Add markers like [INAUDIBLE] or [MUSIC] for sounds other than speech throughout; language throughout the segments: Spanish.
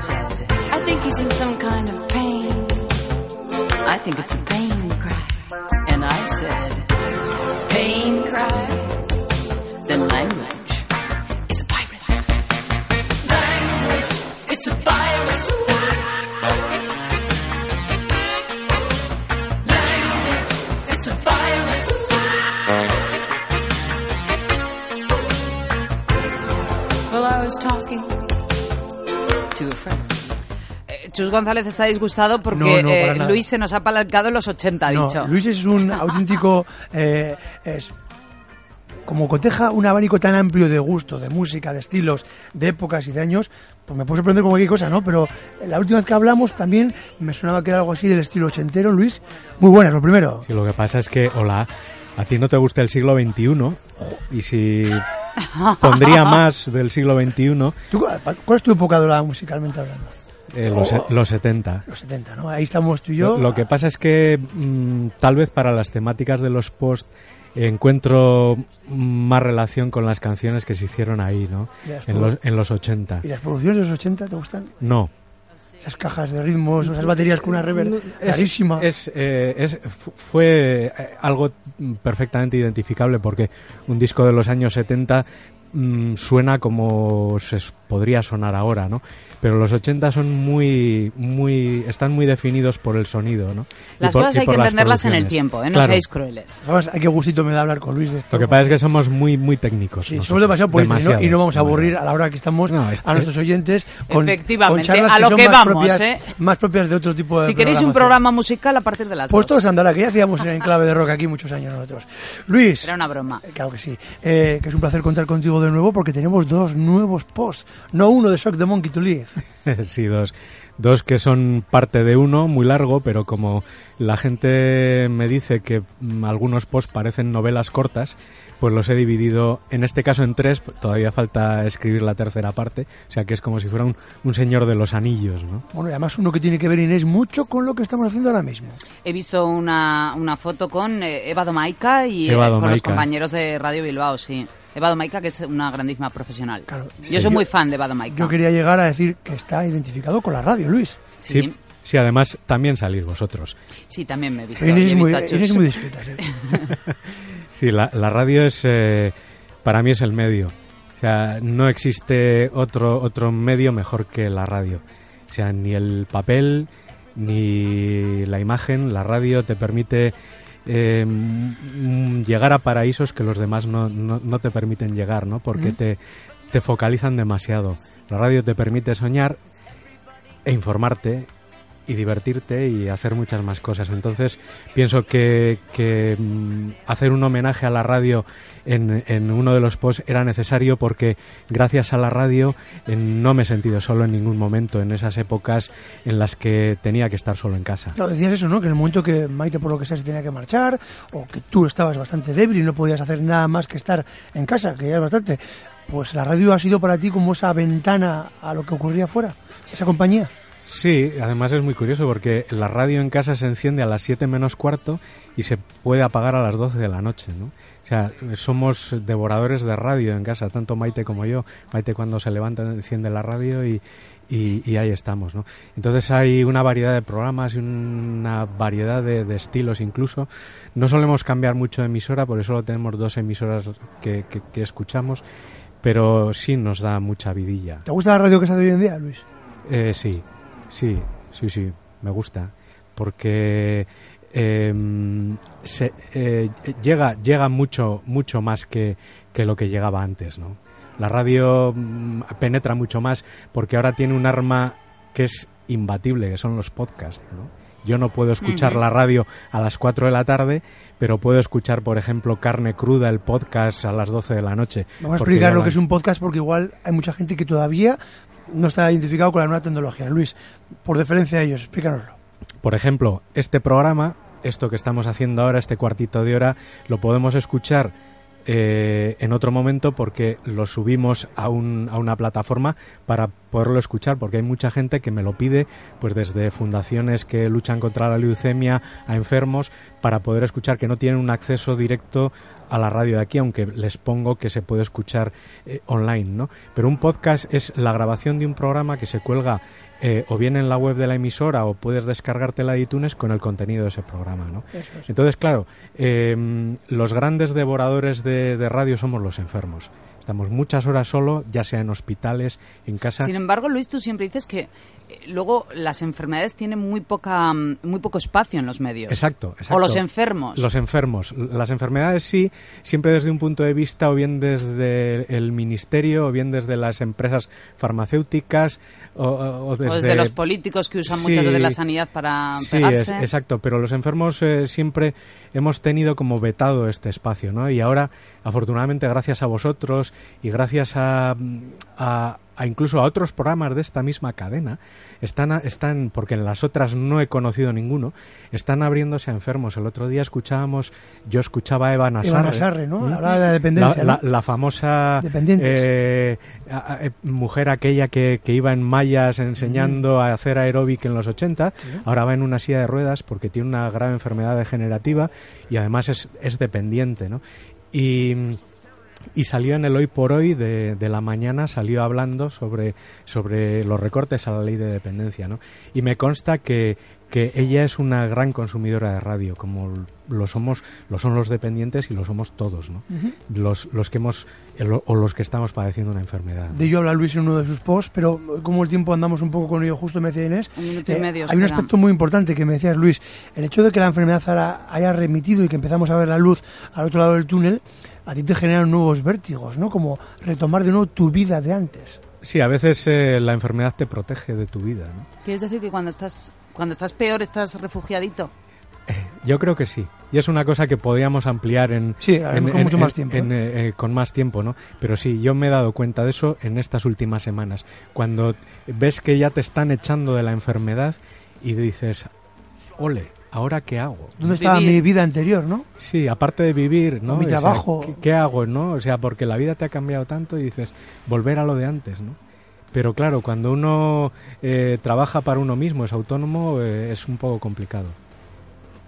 I think he's in some kind of pain. I think it's a pain cry. Chus González está disgustado porque No, no, para eh. Luis se nos ha apalancado en los 80, ha No, dicho. Luis es un [LAUGHS] auténtico... eh, es, como coteja un abanico tan amplio de gusto, de música, de estilos, de épocas y de años, pues me puedo sorprender con cualquier cosa, ¿no? Pero la última vez que hablamos también me sonaba que era algo así del estilo ochentero, Luis. Muy buenas, lo primero. Sí, lo que pasa es que, hola, a ti no te gusta el siglo XXI y si [LAUGHS] pondría más del siglo XXI, ¿Tú, ¿Cuál es tu época dorada musicalmente hablando? Eh, los, Oh. los 70. Los 70, ¿no? Ahí estamos tú y yo. Lo, lo que pasa es que mm, tal vez para las temáticas de los post encuentro más relación con las canciones que se hicieron ahí, ¿no? Es En los, en los 80. ¿Y las producciones de los 80 te gustan? No. Esas cajas de ritmos, esas baterías con una reverb Es- rarísima. Es, eh, es- fu- fue eh, algo mm, perfectamente identificable porque un disco de los años 70 mm, suena como se podría sonar ahora, ¿no? Pero los 80 son muy, muy, están muy definidos por el sonido, ¿no? Las por- cosas hay que las entenderlas en el tiempo, ¿eh? no Claro. seáis crueles. Además, hay que gustito me da hablar con Luis de esto. Lo que pasa es que somos muy, muy técnicos. Sí, somos demasiado políticos ¿no? Y no vamos a aburrir a la hora que estamos No, es- a nuestros oyentes con, Efectivamente, con charlas a lo son que más vamos, propias, ¿eh? más propias de otro tipo de Si queréis un programa musical a partir de las Pues todos dos. andará, que ya hacíamos en clave de rock aquí muchos años nosotros. Luis, Era una broma. claro que sí, eh, que es un placer contar contigo de nuevo porque tenemos dos nuevos posts, no uno de Shock the Monkey to Live. [LAUGHS] sí, dos. Dos que son parte de uno, muy largo, pero como la gente me dice que mm, algunos posts parecen novelas cortas, pues los he dividido, en este caso en tres, todavía falta escribir la tercera parte, o sea que es como si fuera un, un señor de los anillos, ¿no? Bueno, y además uno que tiene que ver Inés mucho con lo que estamos haciendo ahora mismo. He visto una, una foto con eh, Eva Domaica y eh, con los compañeros de Radio Bilbao, sí. Eva Domaica, que es una grandísima profesional. Claro. Yo Sí. soy muy fan de Eva Domaica. Yo quería llegar a decir que está identificado con la radio, Luis. Sí, Sí, sí, además también salís vosotros. sí, también me he visto. Inés y he es muy, visto discreta. sí. Sí, la, la radio es, eh, para mí es el medio. O sea, no existe otro, otro medio mejor que la radio. O sea, ni el papel, ni la imagen, la radio te permite eh, mm, llegar a paraísos que los demás no, no, no te permiten llegar, ¿no? Porque te, te focalizan demasiado. La radio te permite soñar e informarte y divertirte y hacer muchas más cosas. Entonces, pienso que, que, mm, hacer un homenaje a la radio en, en uno de los posts era necesario porque gracias a la radio no me he sentido solo en ningún momento en esas épocas en las que tenía que estar solo en casa. Claro, decías eso, ¿no? Que en el momento que Maite, por lo que sea, se tenía que marchar, o que tú estabas bastante débil y no podías hacer nada más que estar en casa, que ya es bastante, pues la radio ha sido para ti como esa ventana a lo que ocurría afuera, esa compañía. Sí, además es muy curioso porque la radio en casa se enciende a las 7 menos cuarto y se puede apagar a las 12 de la noche, ¿no? O sea, somos devoradores de radio en casa, tanto Maite como yo. Maite cuando se levanta enciende la radio y, y, y ahí estamos, ¿no? Entonces hay una variedad de programas y una variedad de, de estilos incluso. No solemos cambiar mucho de emisora, por eso solo tenemos dos emisoras que, que- que escuchamos, pero sí nos da mucha vidilla. ¿Te gusta la radio que se hace hoy en día, Luis? Eh, sí, sí, sí, sí, me gusta. Porque eh, se, eh, llega, llega mucho, mucho más que, que lo que llegaba antes, ¿no? La radio mm, penetra mucho más porque ahora tiene un arma que es imbatible, que son los podcasts, ¿no? Yo no puedo escuchar la radio a las 4 de la tarde, pero puedo escuchar, por ejemplo, Carne Cruda, el podcast, a las 12 de la noche. Vamos a explicar lo van- que es un podcast porque igual hay mucha gente que todavía no está identificado con la nueva tecnología. Luis, por deferencia a ellos, explícanoslo. Por ejemplo, este programa, esto que estamos haciendo ahora, este cuartito de hora, lo podemos escuchar eh, en otro momento porque lo subimos a, un, a una plataforma para poderlo escuchar porque hay mucha gente que me lo pide pues desde fundaciones que luchan contra la leucemia a enfermos para poder escuchar que no tienen un acceso directo a la radio de aquí aunque les pongo que se puede escuchar eh, online no pero un podcast es la grabación de un programa que se cuelga eh, o bien en la web de la emisora o puedes descargarte la de iTunes con el contenido de ese programa. ¿no? Entonces, claro, eh, los grandes devoradores de, de radio somos los enfermos. Estamos muchas horas solo, ya sea en hospitales, en casa. Sin embargo, Luis, tú siempre dices que eh, luego las enfermedades tienen muy poca mm, muy poco espacio en los medios. Exacto, exacto. O los enfermos. Los enfermos. Las enfermedades sí, siempre desde un punto de vista o bien desde el ministerio o bien desde las empresas farmacéuticas o, o desde... O desde los políticos que usan muchas Sí. de la sanidad para Sí, pegarse. es- exacto, pero los enfermos eh, siempre hemos tenido como vetado este espacio, ¿no? Y ahora, afortunadamente, gracias a vosotros y gracias a, a- a incluso a otros programas de esta misma cadena, están, están, porque en las otras no he conocido ninguno, están abriéndose a enfermos. El otro día escuchábamos, yo escuchaba a Eva Nasarre. Nasarre, ¿no? Hablaba de la dependencia, La, ¿no? la- la famosa eh, eh, mujer aquella que, que iba en mallas enseñando a hacer aeróbic en los 80, ahora va en una silla de ruedas porque tiene una grave enfermedad degenerativa y además es, es dependiente, ¿no? Y, y salió en el hoy por hoy de, de la mañana, salió hablando sobre, sobre los recortes a la ley de dependencia, ¿no? Y me consta que, que ella es una gran consumidora de radio, como lo somos, lo son los dependientes y lo somos todos, ¿no? los, los que hemos el- o los que estamos padeciendo una enfermedad. De ello habla Luis en uno de sus posts, pero como el tiempo andamos un poco con ello, justo me decía Inés, Un minuto y eh, medio, hay un aspecto muy importante que me decías Luis, el hecho de que la enfermedad ahora haya remitido y que empezamos a ver la luz al otro lado del túnel, a ti te generan nuevos vértigos, ¿no? Como retomar de nuevo tu vida de antes. Sí, a veces eh, la enfermedad te protege de tu vida, ¿no? ¿Quieres decir que cuando estás cuando estás peor estás refugiadito? Yo creo que sí. Y es una cosa que podríamos ampliar en, Sí, haremos con mucho más tiempo, en, eh, eh, con más tiempo, ¿no? Pero sí, yo me he dado cuenta de eso en estas últimas semanas. Cuando ves que ya te están echando de la enfermedad y dices, ole, ¿ahora qué hago? ¿Dónde estaba Vivir. mi vida anterior, no? Sí, aparte de vivir, ¿no? O mi O sea, trabajo. ¿qué, qué hago, no? O sea, porque la vida te ha cambiado tanto y dices, volver a lo de antes, ¿no? Pero claro, cuando uno eh, trabaja para uno mismo, es autónomo, eh, es un poco complicado.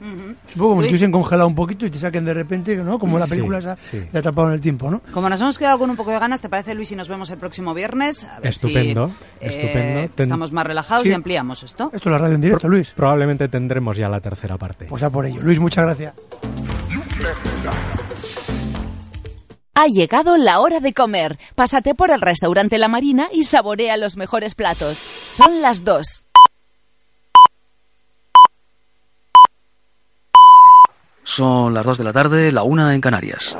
Ujú. Es un poco como si hubiesen congelado un poquito y te saquen de repente, ¿no? Como la Sí, película esa sí. de Atrapado en el Tiempo, ¿no? Como nos hemos quedado con un poco de ganas, ¿te parece, Luis, si nos vemos el próximo viernes? A ver Estupendo, si, eh, estupendo. Ten- Estamos más relajados Sí. y ampliamos esto. Esto es la radio en directo, Luis. Probablemente tendremos ya la tercera parte. Pues a por ello. Luis, muchas gracias. Ha llegado la hora de comer. Pásate por el restaurante La Marina y saborea los mejores platos. Son las dos. Son las 2 de la tarde, la una en Canarias.